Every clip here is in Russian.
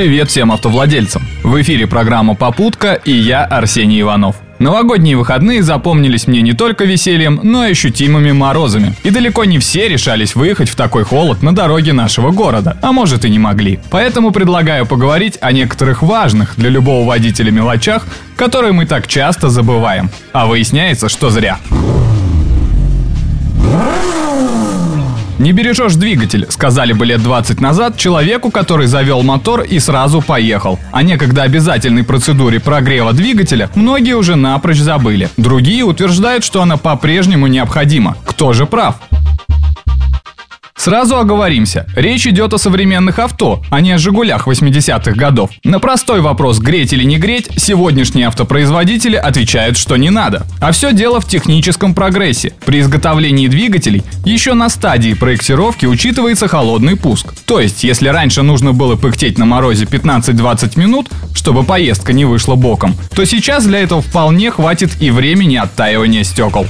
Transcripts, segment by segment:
Привет всем автовладельцам! В эфире программа «Попутка» и я, Арсений Иванов. Новогодние выходные запомнились мне не только весельем, но и ощутимыми морозами. И далеко не все решались выехать в такой холод на дороге нашего города, а может и не могли. Поэтому предлагаю поговорить о некоторых важных для любого водителя мелочах, которые мы так часто забываем. А выясняется, что зря. Не бережешь двигатель, сказали бы лет 20 назад человеку, который завел мотор и сразу поехал. О некогда обязательной процедуре прогрева двигателя многие уже напрочь забыли. Другие утверждают, что она по-прежнему необходима. Кто же прав? Сразу оговоримся, речь идет о современных авто, а не о «Жигулях» 80-х годов. На простой вопрос «греть или не греть» сегодняшние автопроизводители отвечают, что не надо. А все дело в техническом прогрессе. При изготовлении двигателей еще на стадии проектировки учитывается холодный пуск. То есть, если раньше нужно было пыхтеть на морозе 15-20 минут, чтобы поездка не вышла боком, то сейчас для этого вполне хватит и времени оттаивания стекол.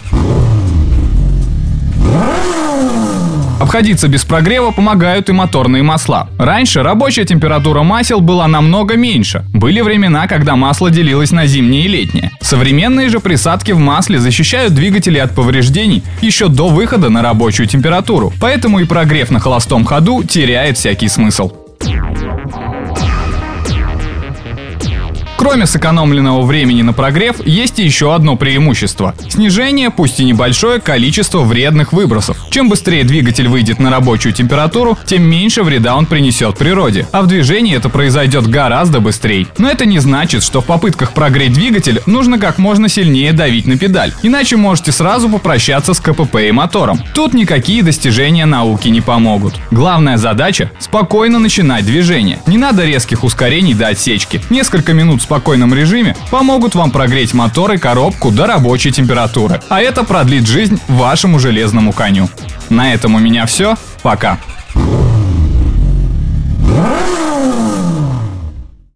Обходиться без прогрева помогают и моторные масла. Раньше рабочая температура масел была намного меньше. Были времена, когда масло делилось на зимнее и летнее. Современные же присадки в масле защищают двигатели от повреждений еще до выхода на рабочую температуру. Поэтому и прогрев на холостом ходу теряет всякий смысл. Кроме сэкономленного времени на прогрев, есть еще одно преимущество. Снижение, пусть и небольшое, количество вредных выбросов. Чем быстрее двигатель выйдет на рабочую температуру, тем меньше вреда он принесет природе. А в движении это произойдет гораздо быстрее. Но это не значит, что в попытках прогреть двигатель нужно как можно сильнее давить на педаль. Иначе можете сразу попрощаться с КПП и мотором. Тут никакие достижения науки не помогут. Главная задача – спокойно начинать движение. Не надо резких ускорений до отсечки. Несколько минут спокойном режиме помогут вам прогреть мотор и коробку до рабочей температуры. А это продлит жизнь вашему железному коню. На этом у меня все. Пока.